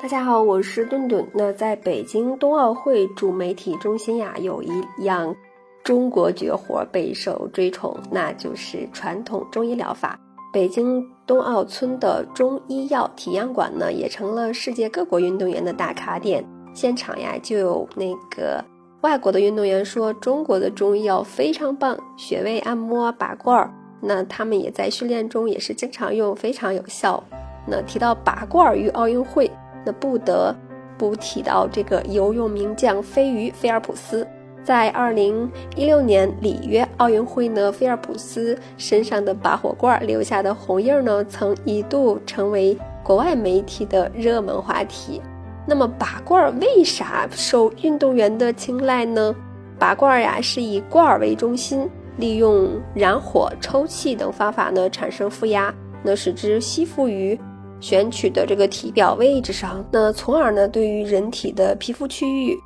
大家好，我是顿顿。那在北京冬奥会主媒体中心呀，有一样中国绝活备受追崇，那就是传统中医疗法。北京冬奥村的中医药体验馆呢，也成了世界各国运动员的打卡点。现场呀，就有那个外国的运动员说，中国的中医药非常棒，穴位按摩、拔罐儿，那他们也在训练中也是经常用，非常有效。那提到拔罐儿与奥运会。那不得不提到这个游泳名将飞鱼菲尔普斯，在二零一六年里约奥运会呢，菲尔普斯身上的拔火罐留下的红印呢，曾一度成为国外媒体的热门话题。那么拔罐为啥受运动员的青睐呢？拔罐呀，是以罐为中心，利用燃火、抽气等方法呢，产生负压，那使之吸附于。选取的这个体表位置上，那从而呢，对于人体的皮肤区域、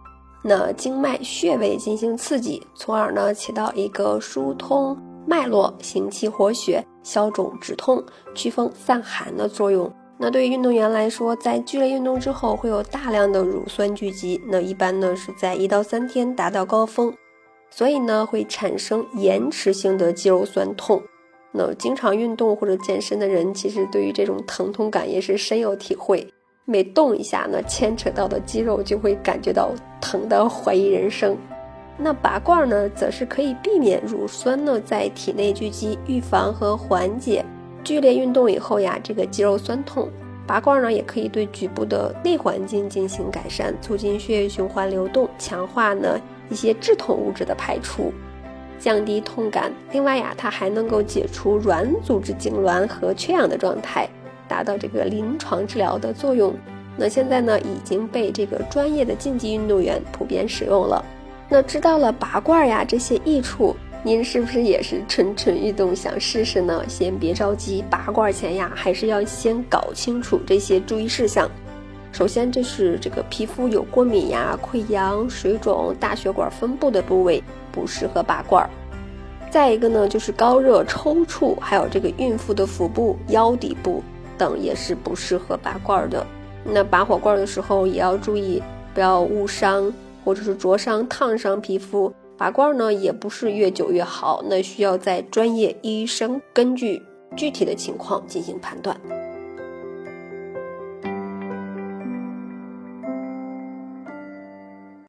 那经脉穴位进行刺激，从而呢，起到一个疏通脉络、行气活血、消肿止痛、祛风散寒的作用。那对于运动员来说，在剧烈运动之后会有大量的乳酸聚集，那一般呢是在一到三天达到高峰，所以呢会产生延迟性的肌肉酸痛。那经常运动或者健身的人，其实对于这种疼痛感也是深有体会。每动一下，呢，牵扯到的肌肉就会感觉到疼的怀疑人生。那拔罐呢，则是可以避免乳酸呢在体内聚集，预防和缓解剧烈运动以后呀这个肌肉酸痛。拔罐呢，也可以对局部的内环境进行改善，促进血液循环流动，强化呢一些致痛物质的排出。降低痛感，另外呀，它还能够解除软组织痉挛和缺氧的状态，达到这个临床治疗的作用。那现在呢，已经被这个专业的竞技运动员普遍使用了。那知道了拔罐呀这些益处，您是不是也是蠢蠢欲动想试试呢？先别着急，拔罐前呀，还是要先搞清楚这些注意事项。首先，这是这个皮肤有过敏呀、溃疡、水肿、大血管分布的部位。不适合拔罐儿，再一个呢，就是高热、抽搐，还有这个孕妇的腹部、腰底部等也是不适合拔罐儿的。那拔火罐的时候也要注意，不要误伤或者是灼伤、烫伤皮肤。拔罐呢，也不是越久越好，那需要在专业医生根据具体的情况进行判断。